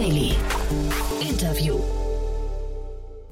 Daily.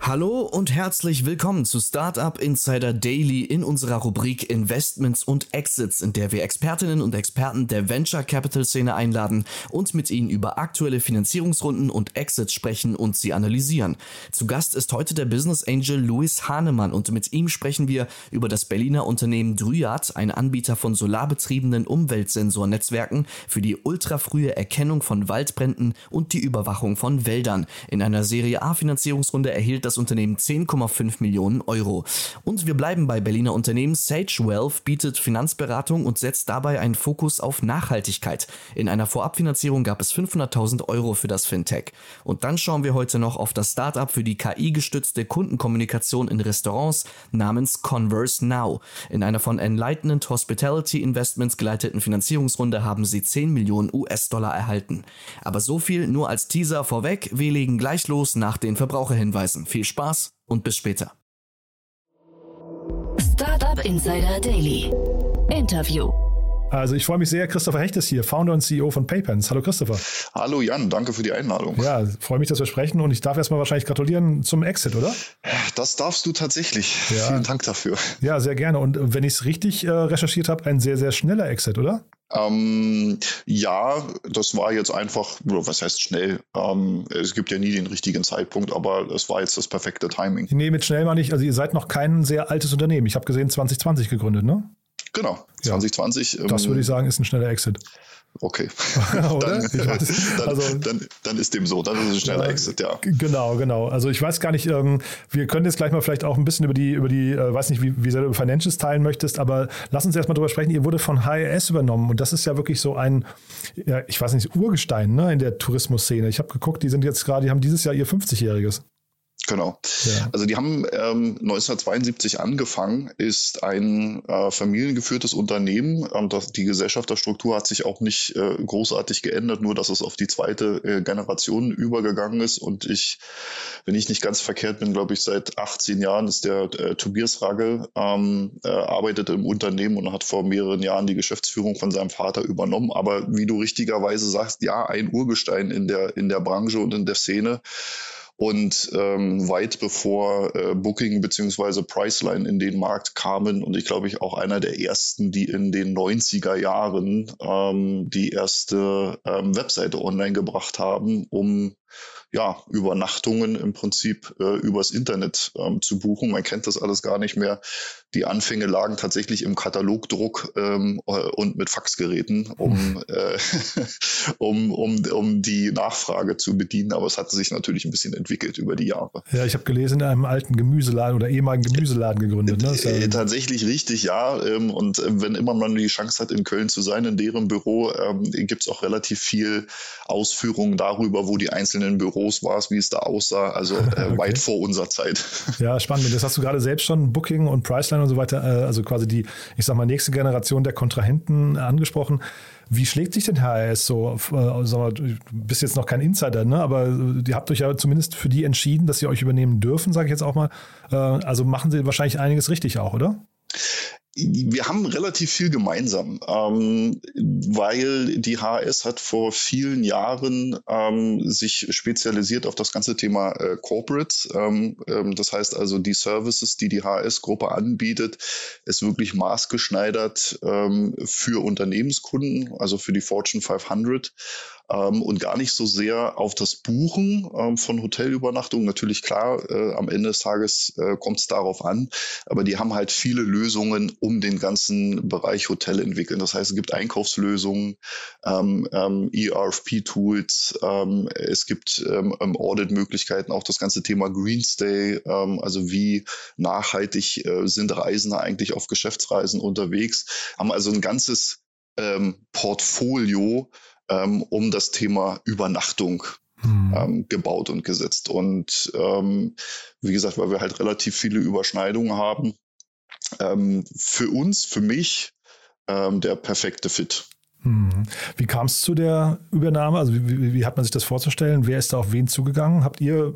Hallo und herzlich willkommen zu Startup Insider Daily in unserer Rubrik Investments und Exits, in der wir Expertinnen und Experten der Venture Capital Szene einladen und mit ihnen über aktuelle Finanzierungsrunden und Exits sprechen und sie analysieren. Zu Gast ist heute der Business Angel Louis Hahnemann und mit ihm sprechen wir über das Berliner Unternehmen Dryad, ein Anbieter von solarbetriebenen Umweltsensornetzwerken für die ultrafrühe Erkennung von Waldbränden und die Überwachung von Wäldern. In einer Serie A Finanzierungsrunde erhielt das Unternehmen 10,5 Millionen Euro. Und wir bleiben bei Berliner Unternehmen. Sage Wealth bietet Finanzberatung und setzt dabei einen Fokus auf Nachhaltigkeit. In einer Vorabfinanzierung gab es 500.000 Euro für das Fintech. Und dann schauen wir heute noch auf das Startup für die KI-gestützte Kundenkommunikation in Restaurants namens Converse Now. In einer von Enlightenment Hospitality Investments geleiteten Finanzierungsrunde haben sie 10 Millionen US-Dollar erhalten. Aber so viel nur als Teaser vorweg. Wir legen gleich los nach den Verbraucherhinweisen. Viel Spaß und bis später. Startup Insider Daily. Interview. Also ich freue mich sehr, Christopher Hecht ist hier, Founder und CEO von PayPens. Hallo Christopher. Hallo Jan, danke für die Einladung. Ja, freue mich, dass wir sprechen und ich darf erstmal wahrscheinlich gratulieren zum Exit, oder? Das darfst du tatsächlich. Ja. Vielen Dank dafür. Ja, sehr gerne. Und wenn ich es richtig äh, recherchiert habe, ein sehr, sehr schneller Exit, oder? Ähm, ja, das war jetzt einfach, was heißt schnell? Ähm, es gibt ja nie den richtigen Zeitpunkt, aber es war jetzt das perfekte Timing. Nee, mit schnell meine ich, also ihr seid noch kein sehr altes Unternehmen. Ich habe gesehen, 2020 gegründet, ne? Genau, 2020. Das ähm, würde ich sagen, ist ein schneller Exit. Okay. Dann, weiß- dann, also- dann, dann ist dem so, dann ist es ein schneller Exit, ja. Genau, genau. Also ich weiß gar nicht, ähm, wir können jetzt gleich mal vielleicht auch ein bisschen über die, über die, äh, weiß nicht, wie, wie sehr du über Financials teilen möchtest, aber lass uns erstmal drüber sprechen. Ihr wurde von HRS übernommen und das ist ja wirklich so ein, ja, ich weiß nicht, Urgestein ne, in der Tourismusszene. Ich habe geguckt, die sind jetzt gerade, die haben dieses Jahr ihr 50-jähriges. Genau. Ja. Also die haben ähm, 1972 angefangen, ist ein äh, familiengeführtes Unternehmen. Ähm, das, die Gesellschafterstruktur hat sich auch nicht äh, großartig geändert, nur dass es auf die zweite äh, Generation übergegangen ist. Und ich, wenn ich nicht ganz verkehrt bin, glaube ich, seit 18 Jahren ist der äh, Tobias Ragge, ähm, äh, arbeitet im Unternehmen und hat vor mehreren Jahren die Geschäftsführung von seinem Vater übernommen. Aber wie du richtigerweise sagst, ja, ein Urgestein in der, in der Branche und in der Szene. Und ähm, weit bevor äh, Booking beziehungsweise Priceline in den Markt kamen und ich glaube ich auch einer der ersten, die in den 90er Jahren ähm, die erste ähm, Webseite online gebracht haben, um ja, Übernachtungen im Prinzip äh, übers Internet ähm, zu buchen. Man kennt das alles gar nicht mehr. Die Anfänge lagen tatsächlich im Katalogdruck ähm, äh, und mit Faxgeräten, um, äh, um, um, um die Nachfrage zu bedienen. Aber es hat sich natürlich ein bisschen entwickelt über die Jahre. Ja, ich habe gelesen, in einem alten Gemüseladen oder ehemaligen Gemüseladen gegründet. Ne? Ja- Äh, tatsächlich richtig, ja. Ähm, und äh, wenn immer man die Chance hat, in Köln zu sein, in deren Büro, ähm, gibt es auch relativ viel Ausführungen darüber, wo die einzelnen Büros waren, wie es da aussah. Also äh, Okay. weit vor unserer Zeit. Ja, spannend. Das hast du gerade selbst schon Booking und Priceline und so weiter, äh, also quasi die, ich sag mal, nächste Generation der Kontrahenten angesprochen. Wie schlägt sich denn HRS so? Äh, sag mal, du bist jetzt noch kein Insider, ne? aber äh, ihr habt euch ja zumindest für die entschieden, dass sie euch übernehmen dürfen, sage ich jetzt auch mal. Äh, also machen sie wahrscheinlich einiges richtig auch, oder? Wir haben relativ viel gemeinsam, ähm, weil die HS hat vor vielen Jahren ähm, sich spezialisiert auf das ganze Thema äh, Corporates. Ähm, ähm, das heißt also, die Services, die die HS-Gruppe anbietet, ist wirklich maßgeschneidert ähm, für Unternehmenskunden, also für die Fortune 500 ähm, und gar nicht so sehr auf das Buchen ähm, von Hotelübernachtungen. Natürlich klar, äh, am Ende des Tages äh, kommt es darauf an, aber die haben halt viele Lösungen um den ganzen Bereich Hotel entwickeln. Das heißt, es gibt Einkaufslösungen, ähm, ähm, ERFP-Tools, ähm, es gibt ähm, ähm, Audit-Möglichkeiten, auch das ganze Thema Green Stay, ähm, also wie nachhaltig äh, sind Reisende eigentlich auf Geschäftsreisen unterwegs, haben also ein ganzes ähm, Portfolio ähm, um das Thema Übernachtung Hm. ähm, gebaut und gesetzt. Und ähm, wie gesagt, weil wir halt relativ viele Überschneidungen haben, ähm, für uns, für mich, ähm, der perfekte Fit. Hm. Wie kam es zu der Übernahme? Also wie, wie, wie hat man sich das vorzustellen? Wer ist da auf wen zugegangen? Habt ihr,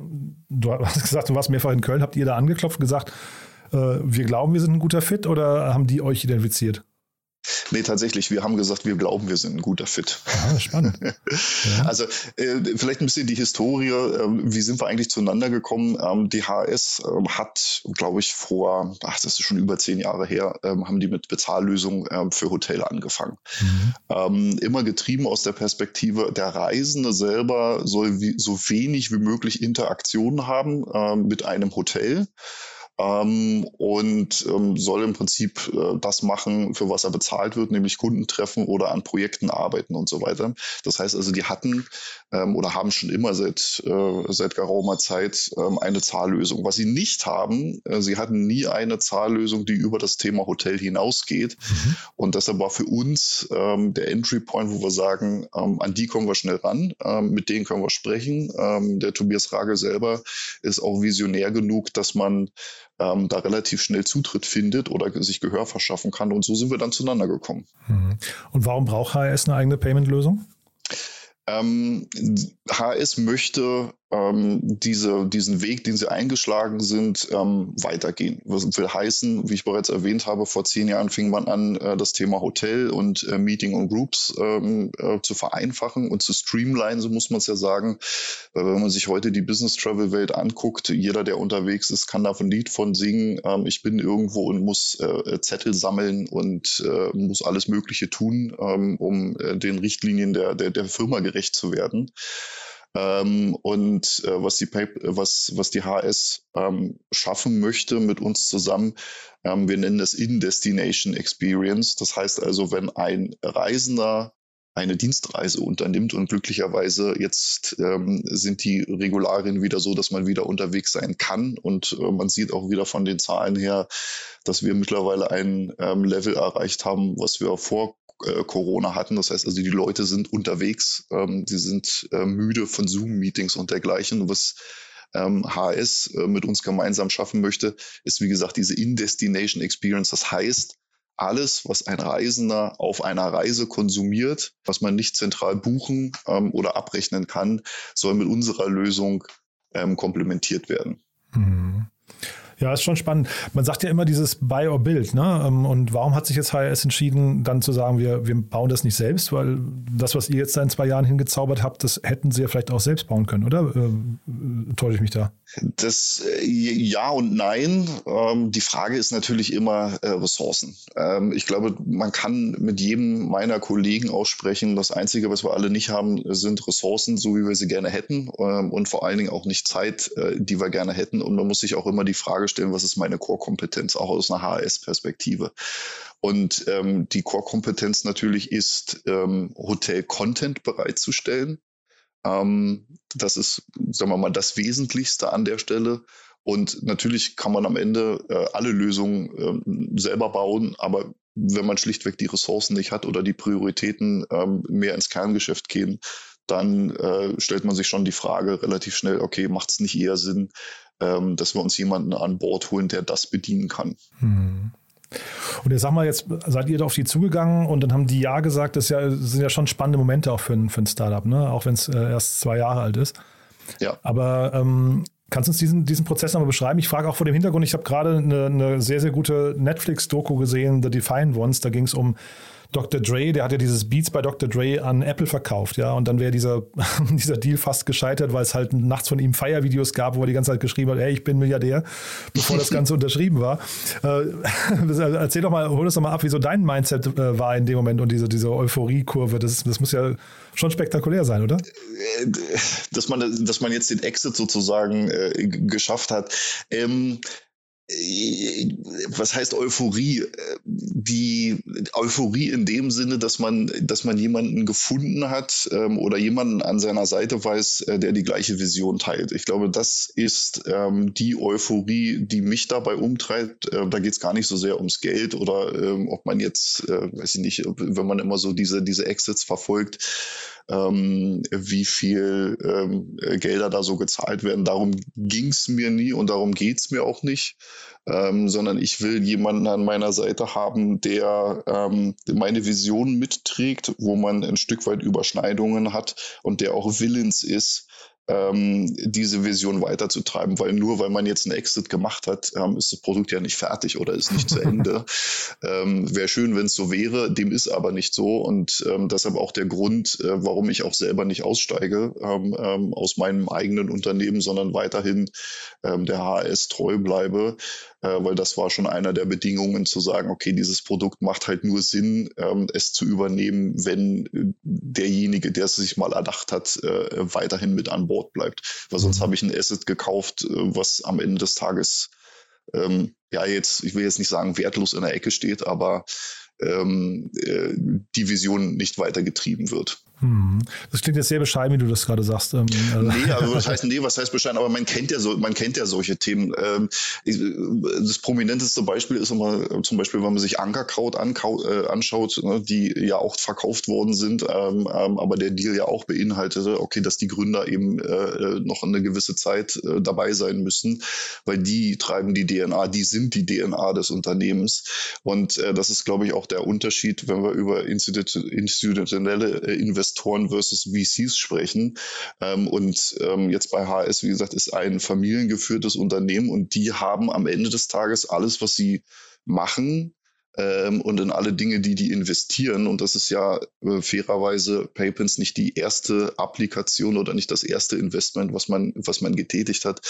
du hast gesagt, du warst mehrfach in Köln, habt ihr da angeklopft und gesagt, äh, wir glauben, wir sind ein guter Fit oder haben die euch identifiziert? Nee, tatsächlich. Wir haben gesagt, wir glauben, wir sind ein guter Fit. Ah, spannend. ja. Also äh, vielleicht ein bisschen die Historie. Äh, wie sind wir eigentlich zueinander gekommen? Ähm, die HS äh, hat, glaube ich, vor, ach, das ist schon über zehn Jahre her, ähm, haben die mit Bezahllösungen ähm, für Hotel angefangen. Mhm. Ähm, immer getrieben aus der Perspektive, der Reisende selber soll wie, so wenig wie möglich Interaktion haben ähm, mit einem Hotel ähm, und ähm, soll im Prinzip äh, das machen, für was er bezahlt wird, nämlich Kunden treffen oder an Projekten arbeiten und so weiter. Das heißt also, die hatten ähm, oder haben schon immer seit, äh, seit geraumer Zeit ähm, eine Zahllösung. Was sie nicht haben, äh, sie hatten nie eine Zahllösung, die über das Thema Hotel hinausgeht. Mhm. Und deshalb war für uns ähm, der Entry Point, wo wir sagen, ähm, an die kommen wir schnell ran, ähm, mit denen können wir sprechen. Ähm, der Tobias Rage selber ist auch visionär genug, dass man ähm, da relativ schnell Zutritt findet oder sich Gehör verschaffen kann. Und so sind wir dann zueinander gekommen. Mhm. Und warum braucht HS eine eigene Payment-Lösung? Ähm, HS möchte ähm, diese, diesen Weg, den sie eingeschlagen sind, ähm, weitergehen. Was will heißen, wie ich bereits erwähnt habe, vor zehn Jahren fing man an, äh, das Thema Hotel und äh, Meeting und Groups ähm, äh, zu vereinfachen und zu streamline, so muss man es ja sagen. Weil wenn man sich heute die Business Travel Welt anguckt, jeder, der unterwegs ist, kann da ein Lied von singen. Ähm, ich bin irgendwo und muss äh, Zettel sammeln und äh, muss alles Mögliche tun, ähm, um äh, den Richtlinien der, der, der Firma gerecht zu werden. Ähm, und äh, was, die was, was die HS ähm, schaffen möchte mit uns zusammen, ähm, wir nennen das In-Destination Experience. Das heißt also, wenn ein Reisender eine Dienstreise unternimmt und glücklicherweise jetzt ähm, sind die Regularien wieder so, dass man wieder unterwegs sein kann und äh, man sieht auch wieder von den Zahlen her, dass wir mittlerweile ein ähm, Level erreicht haben, was wir vor äh, Corona hatten. Das heißt also, die Leute sind unterwegs, ähm, sie sind äh, müde von Zoom-Meetings und dergleichen. Was ähm, HS äh, mit uns gemeinsam schaffen möchte, ist wie gesagt diese In-Destination Experience. Das heißt, alles, was ein Reisender auf einer Reise konsumiert, was man nicht zentral buchen ähm, oder abrechnen kann, soll mit unserer Lösung ähm, komplementiert werden. Ja, ist schon spannend. Man sagt ja immer dieses Buy or Build. Ne? Ähm, und warum hat sich jetzt HRS entschieden, dann zu sagen, wir, wir bauen das nicht selbst? Weil das, was ihr jetzt in zwei Jahren hingezaubert habt, das hätten sie ja vielleicht auch selbst bauen können, oder? Äh, täusche ich mich da? Das äh, ja und nein. Ähm, die Frage ist natürlich immer äh, Ressourcen. Ähm, ich glaube, man kann mit jedem meiner Kollegen aussprechen, das Einzige, was wir alle nicht haben, sind Ressourcen, so wie wir sie gerne hätten und vor allen Dingen auch nicht Zeit, äh, die wir gerne hätten. Und man muss sich auch immer die Frage stellen, was ist meine Core-Kompetenz, auch aus einer HS-Perspektive. Und ähm, die Core-Kompetenz natürlich ist, ähm, Hotel-Content bereitzustellen. Ähm, das ist, sagen wir mal, das Wesentlichste an der Stelle. Und natürlich kann man am Ende äh, alle Lösungen äh, selber bauen, aber wenn man schlichtweg die Ressourcen nicht hat oder die Prioritäten ähm, mehr ins Kerngeschäft gehen, dann äh, stellt man sich schon die Frage relativ schnell, okay, macht es nicht eher Sinn, ähm, dass wir uns jemanden an Bord holen, der das bedienen kann. Hm. Und jetzt sag mal, jetzt seid ihr da auf die zugegangen und dann haben die ja gesagt, das, ja, das sind ja schon spannende Momente auch für ein, für ein Startup, ne? auch wenn es äh, erst zwei Jahre alt ist. Ja. Aber ähm, kannst du uns diesen, diesen Prozess nochmal beschreiben? Ich frage auch vor dem Hintergrund, ich habe gerade eine, eine sehr, sehr gute Netflix-Doku gesehen, The Defiant Ones, da ging es um Dr. Dre, der hat ja dieses Beats bei Dr. Dre an Apple verkauft, ja, und dann wäre dieser, dieser Deal fast gescheitert, weil es halt nachts von ihm Feiervideos gab, wo er die ganze Zeit geschrieben hat, hey, ich bin Milliardär, bevor das Ganze unterschrieben war. Äh, erzähl doch mal, hol das doch mal ab, wie so dein Mindset äh, war in dem Moment und diese, diese Euphorie-Kurve, das, das muss ja schon spektakulär sein, oder? Dass man, dass man jetzt den Exit sozusagen äh, geschafft hat. Ähm, was heißt Euphorie? Die Euphorie in dem Sinne, dass man, dass man jemanden gefunden hat ähm, oder jemanden an seiner Seite weiß, äh, der die gleiche Vision teilt. Ich glaube, das ist ähm, die Euphorie, die mich dabei umtreibt. Äh, da geht es gar nicht so sehr ums Geld oder ähm, ob man jetzt, äh, weiß ich nicht, wenn man immer so diese, diese Exits verfolgt, ähm, wie viel ähm, Gelder da so gezahlt werden. Darum ging es mir nie und darum geht es mir auch nicht, ähm, sondern ich will jemanden an meiner Seite haben, der ähm, meine Vision mitträgt, wo man ein Stück weit Überschneidungen hat und der auch willens ist, ähm, diese Vision weiterzutreiben, weil nur weil man jetzt einen Exit gemacht hat, ähm, ist das Produkt ja nicht fertig oder ist nicht zu Ende. ähm, wäre schön, wenn es so wäre, dem ist aber nicht so und ähm, deshalb auch der Grund, äh, warum ich auch selber nicht aussteige ähm, ähm, aus meinem eigenen Unternehmen, sondern weiterhin ähm, der HS treu bleibe, äh, weil das war schon einer der Bedingungen zu sagen, okay, dieses Produkt macht halt nur Sinn, ähm, es zu übernehmen, wenn äh, derjenige, der es sich mal erdacht hat, äh, weiterhin mit an Bord bleibt. Weil sonst mhm. habe ich ein Asset gekauft, äh, was am Ende des Tages ähm, ja jetzt, ich will jetzt nicht sagen, wertlos in der Ecke steht, aber ähm, äh, die Vision nicht weiter getrieben wird. Hm. Das klingt jetzt sehr bescheiden, wie du das gerade sagst. Ähm, nee, also was heißt, nee, was heißt bescheiden? Aber man kennt ja so, man kennt ja solche Themen. Ähm, das prominenteste Beispiel ist immer zum Beispiel, wenn man sich Ankerkraut äh, anschaut, ne, die ja auch verkauft worden sind, ähm, aber der Deal ja auch beinhaltete, okay, dass die Gründer eben äh, noch eine gewisse Zeit äh, dabei sein müssen, weil die treiben die DNA, die sind die DNA des Unternehmens. Und das ist, glaube ich, auch der Unterschied, wenn wir über institutionelle Investitionen Investoren versus VCs sprechen. Ähm, und ähm, jetzt bei HS, wie gesagt, ist ein familiengeführtes Unternehmen und die haben am Ende des Tages alles, was sie machen, ähm, und in alle Dinge, die die investieren. Und das ist ja äh, fairerweise PayPins nicht die erste Applikation oder nicht das erste Investment, was man, was man getätigt hat.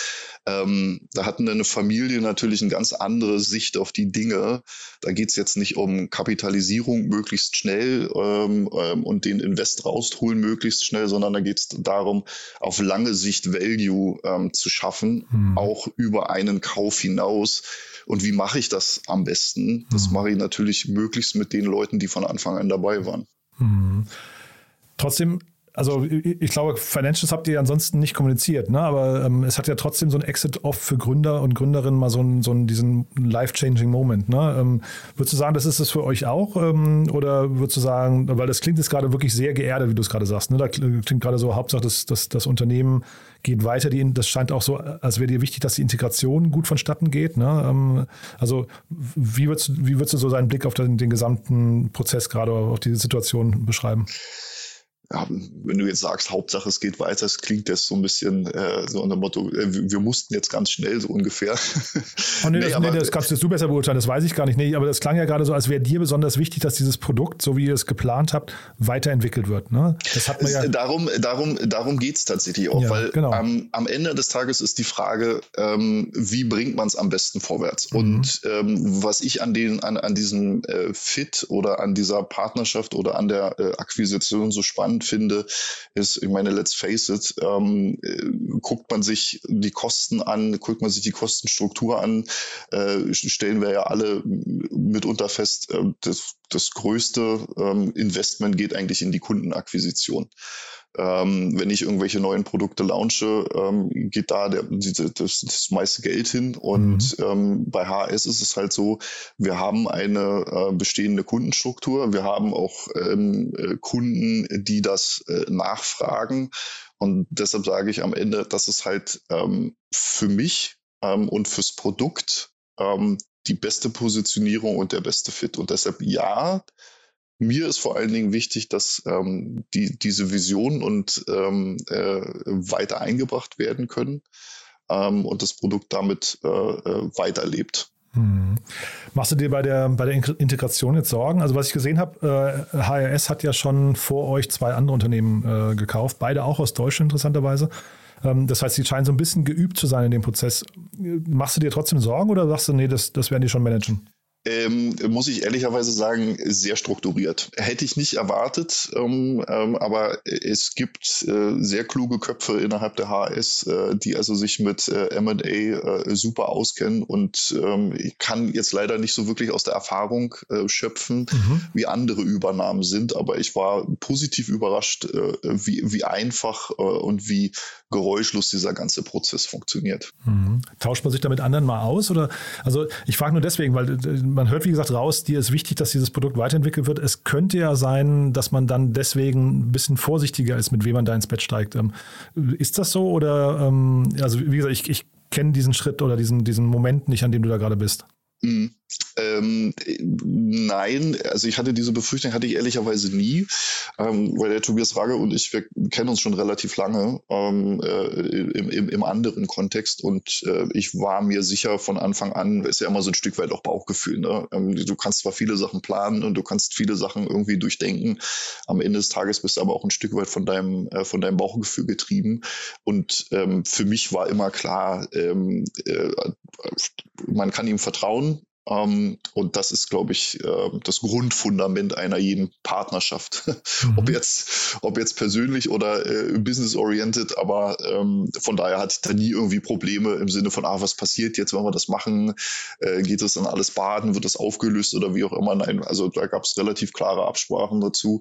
Ähm, da hatten eine Familie natürlich eine ganz andere Sicht auf die Dinge. Da geht es jetzt nicht um Kapitalisierung möglichst schnell ähm, ähm, und den Invest rausholen möglichst schnell, sondern da geht es darum, auf lange Sicht Value ähm, zu schaffen, hm. auch über einen Kauf hinaus und wie mache ich das am besten? Das mhm. mache ich natürlich möglichst mit den Leuten, die von Anfang an dabei waren. Mhm. Trotzdem also ich glaube, Financials habt ihr ansonsten nicht kommuniziert, ne? aber ähm, es hat ja trotzdem so ein Exit oft für Gründer und Gründerinnen mal so, einen, so einen, diesen life-changing Moment. Ne? Ähm, würdest du sagen, das ist es für euch auch? Ähm, oder würdest du sagen, weil das klingt jetzt gerade wirklich sehr geerdet, wie du es gerade sagst. Ne? Da klingt gerade so, Hauptsache, das, das, das Unternehmen geht weiter. Die, das scheint auch so, als wäre dir wichtig, dass die Integration gut vonstatten geht. Ne? Ähm, also wie würdest, wie würdest du so deinen Blick auf den, den gesamten Prozess gerade, auf diese Situation beschreiben? Ja, wenn du jetzt sagst, Hauptsache es geht weiter, es klingt das so ein bisschen äh, so unter dem Motto, äh, wir mussten jetzt ganz schnell so ungefähr. Oh, nee, nee, das, aber, nee, das kannst du besser beurteilen, das weiß ich gar nicht. Nee, aber das klang ja gerade so, als wäre dir besonders wichtig, dass dieses Produkt, so wie ihr es geplant habt, weiterentwickelt wird. Ne? Das hat man ja darum darum, darum geht es tatsächlich auch, ja, weil genau. am, am Ende des Tages ist die Frage, ähm, wie bringt man es am besten vorwärts? Mhm. Und ähm, was ich an, den, an, an diesem äh, Fit oder an dieser Partnerschaft oder an der äh, Akquisition so spannend spannend finde, ist, ich meine, let's face it, ähm, äh, guckt man sich die Kosten an, guckt man sich die Kostenstruktur an, äh, stellen wir ja alle mitunter fest, äh, das, das größte ähm, Investment geht eigentlich in die Kundenakquisition. Ähm, wenn ich irgendwelche neuen Produkte launche, ähm, geht da der, die, das, das meiste Geld hin. Und mhm. ähm, bei HS ist es halt so, wir haben eine äh, bestehende Kundenstruktur. Wir haben auch ähm, äh, Kunden, die das äh, nachfragen. Und deshalb sage ich am Ende, das ist halt ähm, für mich ähm, und fürs Produkt die beste Positionierung und der beste Fit. Und deshalb ja, mir ist vor allen Dingen wichtig, dass ähm, die, diese Visionen und ähm, äh, weiter eingebracht werden können ähm, und das Produkt damit äh, äh weiterlebt. Hm. Machst du dir bei der, bei der Integration jetzt Sorgen? Also was ich gesehen habe, äh, HRS hat ja schon vor euch zwei andere Unternehmen äh, gekauft, beide auch aus Deutschland interessanterweise. Ähm, das heißt, sie scheinen so ein bisschen geübt zu sein in dem Prozess. Machst du dir trotzdem Sorgen oder sagst du, nee, das, das werden die schon managen? Ähm, muss ich ehrlicherweise sagen, sehr strukturiert. Hätte ich nicht erwartet, ähm, ähm, aber es gibt äh, sehr kluge Köpfe innerhalb der HS, äh, die also sich mit äh, MA äh, super auskennen und ähm, ich kann jetzt leider nicht so wirklich aus der Erfahrung äh, schöpfen, mhm. wie andere Übernahmen sind, aber ich war positiv überrascht, äh, wie, wie einfach und wie geräuschlos dieser ganze Prozess funktioniert. Mhm. Tauscht man sich da mit anderen mal aus? Oder also ich frage nur deswegen, weil man hört, wie gesagt, raus, dir ist wichtig, dass dieses Produkt weiterentwickelt wird. Es könnte ja sein, dass man dann deswegen ein bisschen vorsichtiger ist, mit wem man da ins Bett steigt. Ähm, ist das so? Oder ähm, also wie gesagt, ich, ich kenne diesen Schritt oder diesen, diesen Moment nicht, an dem du da gerade bist. Mhm. Ähm, nein, also ich hatte diese Befürchtung, hatte ich ehrlicherweise nie, ähm, weil der Tobias Rage und ich, wir kennen uns schon relativ lange ähm, äh, im, im, im, anderen Kontext und äh, ich war mir sicher von Anfang an, ist ja immer so ein Stück weit auch Bauchgefühl. Ne? Ähm, du kannst zwar viele Sachen planen und du kannst viele Sachen irgendwie durchdenken, am Ende des Tages bist du aber auch ein Stück weit von deinem, äh, von deinem Bauchgefühl getrieben und ähm, für mich war immer klar, ähm, äh, man kann ihm vertrauen, ähm, und das ist, glaube ich, äh, das Grundfundament einer jeden Partnerschaft. Mhm. ob jetzt, ob jetzt persönlich oder äh, business-oriented, aber ähm, von daher hatte ich da nie irgendwie Probleme im Sinne von, ah, was passiert jetzt, wenn wir das machen? Äh, geht es dann alles baden? Wird das aufgelöst oder wie auch immer? Nein, also da gab es relativ klare Absprachen dazu.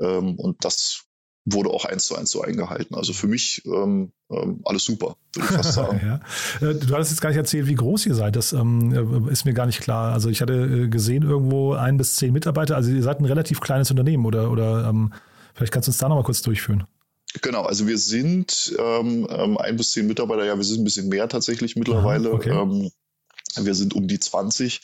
Ähm, und das wurde auch eins zu eins so eingehalten. Also für mich ähm, ähm, alles super, würde ich fast sagen. ja. Äh, du hattest jetzt gar nicht erzählt, wie groß ihr seid. Das ähm, ist mir gar nicht klar. Also ich hatte äh, gesehen, irgendwo ein bis zehn Mitarbeiter. Also ihr seid ein relativ kleines Unternehmen oder, oder ähm, vielleicht kannst du uns da nochmal kurz durchführen. Genau, also wir sind ähm, ähm, ein bis zehn Mitarbeiter, ja, wir sind ein bisschen mehr tatsächlich mittlerweile. Aha, okay. ähm, wir sind um die 20,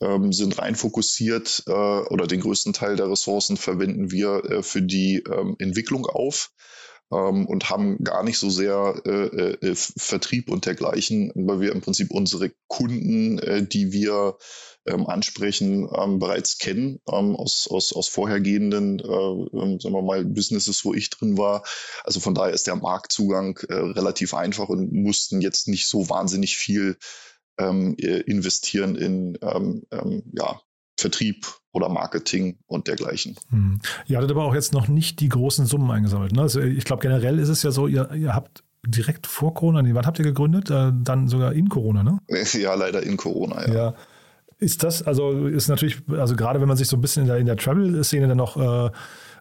ähm, sind rein fokussiert äh, oder den größten Teil der Ressourcen verwenden wir äh, für die ähm, Entwicklung auf ähm, und haben gar nicht so sehr äh, äh, Vertrieb und dergleichen, weil wir im Prinzip unsere Kunden, äh, die wir ähm, ansprechen, ähm, bereits kennen ähm, aus, aus, aus vorhergehenden, äh, sagen wir mal, Businesses, wo ich drin war. Also von daher ist der Marktzugang relativ einfach und mussten jetzt nicht so wahnsinnig viel ähm, investieren in ähm, ähm, ja, Vertrieb oder Marketing und dergleichen. Hm. Ihr hattet aber auch jetzt noch nicht die großen Summen eingesammelt. Ne? Also ich glaube, generell ist es ja so, ihr, ihr habt direkt vor Corona, nee, wann habt ihr gegründet? Äh, dann sogar in Corona, ne? Ja, leider in Corona, ja. ja. Ist das, also ist natürlich, also gerade wenn man sich so ein bisschen in der, in der Travel-Szene dann noch äh,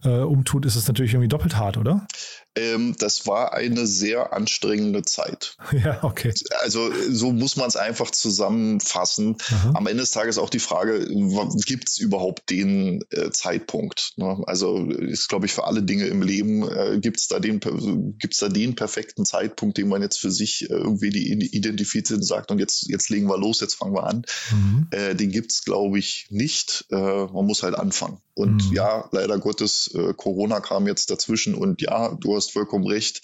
äh, umtut, ist es natürlich irgendwie doppelt hart, oder? Ähm, das war eine sehr anstrengende Zeit. Ja, okay. Also so muss man es einfach zusammenfassen. Aha. Am Ende des Tages auch die Frage, gibt es überhaupt den äh, Zeitpunkt? Ne? Also ist, glaube ich, für alle Dinge im Leben, äh, gibt es da, den, da den perfekten Zeitpunkt, den man jetzt für sich äh, irgendwie die identifiziert und sagt, und jetzt, jetzt legen wir los, jetzt fangen wir an. Mhm. Äh, den gibt es, glaube ich, nicht. Äh, man muss halt anfangen. Und mhm. ja, leider Gottes, äh, Corona kam jetzt dazwischen und ja, du hast vollkommen recht.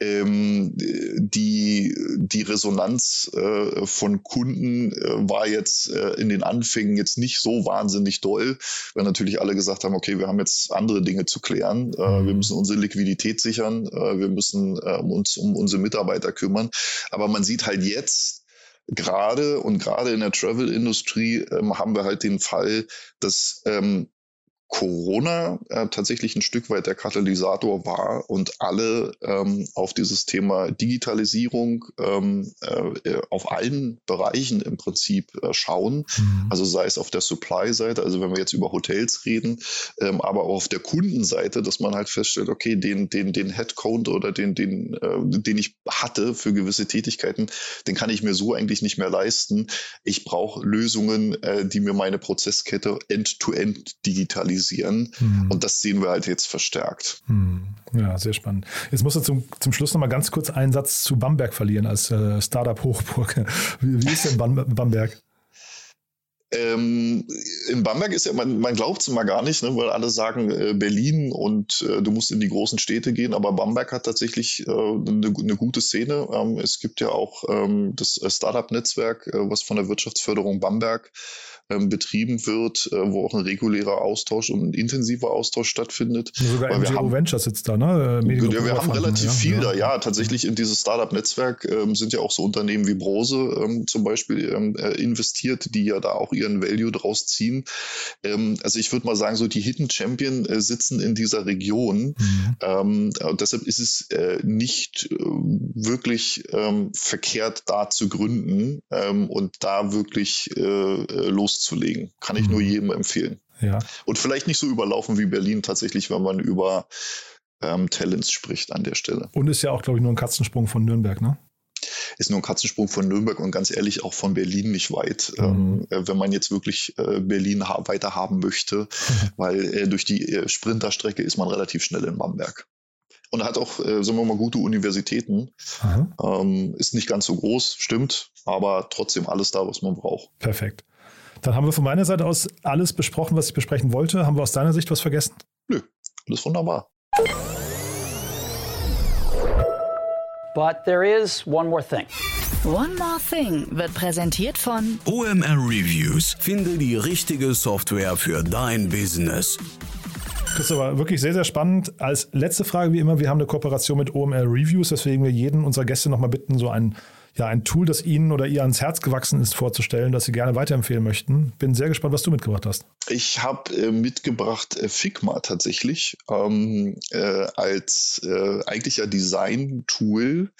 Ähm, die, die Resonanz äh, von Kunden äh, war jetzt äh, in den Anfängen jetzt nicht so wahnsinnig doll, weil natürlich alle gesagt haben, okay, wir haben jetzt andere Dinge zu klären. Äh, wir mhm. müssen unsere Liquidität sichern, äh, wir müssen äh, uns um unsere Mitarbeiter kümmern. Aber man sieht halt jetzt, gerade und gerade in der Travel-Industrie ähm, haben wir halt den Fall, dass ähm, Corona äh, tatsächlich ein Stück weit der Katalysator war und alle ähm, auf dieses Thema Digitalisierung ähm, äh, auf allen Bereichen im Prinzip äh, schauen. Mhm. Also sei es auf der Supply-Seite, also wenn wir jetzt über Hotels reden, ähm, aber auch auf der Kundenseite, dass man halt feststellt, okay, den, den, den Headcount oder den, den, äh, den ich hatte für gewisse Tätigkeiten, den kann ich mir so eigentlich nicht mehr leisten. Ich brauche Lösungen, äh, die mir meine Prozesskette end-to-end -end digitalisieren realisieren. Mhm. Und das sehen wir halt jetzt verstärkt. Mhm. Ja, sehr spannend. Jetzt musst du zum, zum Schluss noch mal ganz kurz einen Satz zu Bamberg verlieren als äh, Startup-Hochburg. Wie, wie, ist denn Bamberg? Ähm, in Bamberg ist ja, man, man glaubt es immer gar nicht, ne, weil alle sagen äh, Berlin und äh, du musst in die großen Städte gehen, aber Bamberg hat tatsächlich äh, eine, eine gute Szene. Ähm, es gibt ja auch ähm, das äh, Startup-Netzwerk, äh, was von der Wirtschaftsförderung Bamberg ähm, betrieben wird, äh, wo auch ein regulärer Austausch und ein intensiver Austausch stattfindet. Sogar Weil MGO Ventures sitzt da, ne? Äh, ja, wir haben relativ ja, viel ja. da, ja. Tatsächlich in dieses Startup-Netzwerk ähm, sind ja auch so Unternehmen wie Brose ähm, zum Beispiel ähm, äh, investiert, die ja da auch ihren Value draus ziehen. Ähm, also ich würde mal sagen, so die Hidden Champion äh, sitzen in dieser Region. Mhm. Ähm, deshalb ist es äh, nicht äh, wirklich verkehrt, da zu gründen und da wirklich äh, los loszulegen. Kann ich mhm. nur jedem empfehlen. Ja. Und vielleicht nicht so überlaufen wie Berlin tatsächlich, wenn man über ähm, Talents spricht an der Stelle. Und ist ja auch, glaube ich, nur ein Katzensprung von Nürnberg, ne? Ist nur ein Katzensprung von Nürnberg und ganz ehrlich auch von Berlin nicht weit, mhm. ähm, äh, wenn man jetzt wirklich äh, Berlin ha weiter haben möchte, mhm. weil äh, durch die äh, Sprinterstrecke ist man relativ schnell in Bamberg und hat auch, äh, sagen wir mal, gute Universitäten. Ähm, ist nicht ganz so groß, stimmt, aber trotzdem alles da, was man braucht. Perfekt. Dann haben wir von meiner Seite aus alles besprochen, was ich besprechen wollte. Haben wir aus deiner Sicht was vergessen? Nö, alles wunderbar. But there is one more thing. One More Thing wird präsentiert von OMR Reviews. Finde die richtige Software für dein Business. Christopher, wirklich sehr, sehr spannend. Als letzte Frage, wie immer, wir haben eine Kooperation mit OMR Reviews, weswegen wir jeden unserer Gäste nochmal bitten, so ein, ja, ein Tool, das Ihnen oder ihr ans Herz gewachsen ist, vorzustellen, das Sie gerne weiterempfehlen möchten. Bin sehr gespannt, was du mitgebracht hast. Ich habe äh, mitgebracht äh, Figma tatsächlich ähm, äh, als äh, eigentlich ja Design-Tool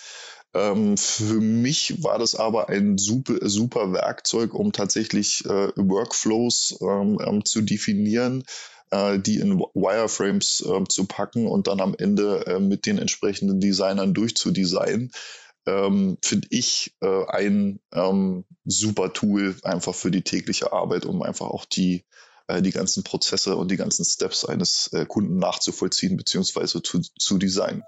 ähm, für mich war das aber ein super, super Werkzeug, um tatsächlich äh, Workflows ähm, ähm, zu definieren, äh, die in Wireframes äh, zu packen und dann am Ende äh, mit den entsprechenden Designern durchzudesignen. Ähm, finde ich äh, ein ähm, super Tool einfach für die tägliche Arbeit, um einfach auch die äh, die ganzen Prozesse und die ganzen Steps eines äh, Kunden nachzuvollziehen bzw. Zu, zu designen.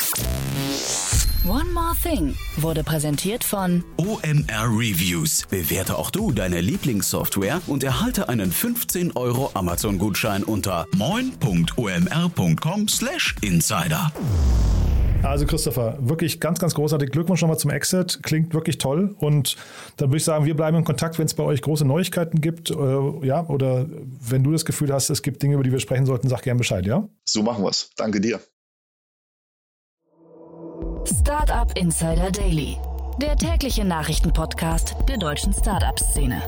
One More Thing wurde präsentiert von OMR Reviews. Bewerte auch du deine Lieblingssoftware und erhalte einen 15 Euro Amazon-Gutschein unter moin.omr.com/insider. Also Christopher, wirklich ganz, ganz großartig. Glückwunsch nochmal zum Exit. Klingt wirklich toll. Und dann würde ich sagen, wir bleiben in Kontakt, wenn es bei euch große Neuigkeiten gibt. Äh, ja, oder wenn du das Gefühl hast, es gibt Dinge, über die wir sprechen sollten, sag gerne Bescheid, ja? So machen wir es. Danke dir. Startup Insider Daily, der tägliche Nachrichtenpodcast der deutschen Startup-Szene.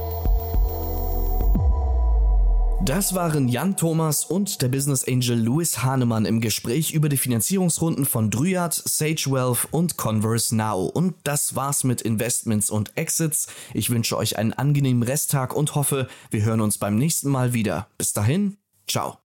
Das waren Jan Thomas und der Business Angel Louis Hahnemann im Gespräch über die Finanzierungsrunden von Dryad, Sage Wealth und Converse Now. Und das war's mit Investments und Exits. Ich wünsche euch einen angenehmen Resttag und hoffe, wir hören uns beim nächsten Mal wieder. Bis dahin, ciao.